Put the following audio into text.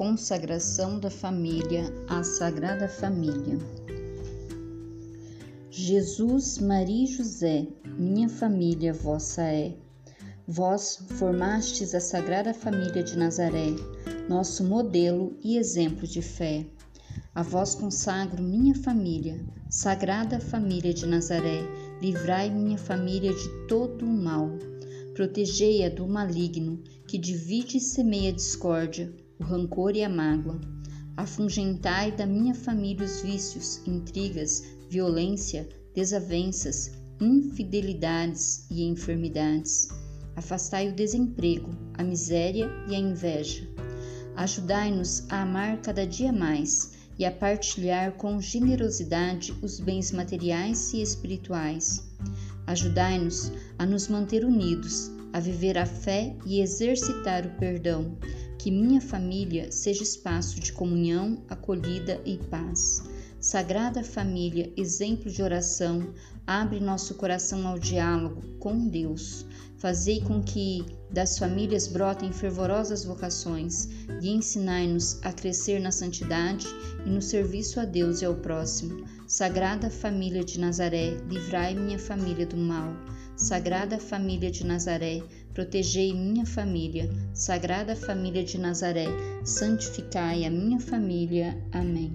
Consagração da família à Sagrada Família. Jesus, Maria e José, minha família vossa é. Vós formastes a Sagrada Família de Nazaré, nosso modelo e exemplo de fé. A vós consagro minha família, Sagrada Família de Nazaré, livrai minha família de todo o mal. Protegei-a do maligno, que divide e semeia discórdia, o rancor e a mágoa. Afungentai da minha família os vícios, intrigas, violência, desavenças, infidelidades e enfermidades. Afastai o desemprego, a miséria e a inveja. Ajudai-nos a amar cada dia mais e a partilhar com generosidade os bens materiais e espirituais. Ajudai-nos a nos manter unidos, a viver a fé e exercitar o perdão, que minha família seja espaço de comunhão, acolhida e paz. Sagrada Família, exemplo de oração, abre nosso coração ao diálogo com Deus. Fazei com que das famílias brotem fervorosas vocações e ensinai-nos a crescer na santidade e no serviço a Deus e ao próximo. Sagrada Família de Nazaré, livrai minha família do mal. Sagrada Família de Nazaré, protegei minha família. Sagrada Família de Nazaré, santificai a minha família. Amém.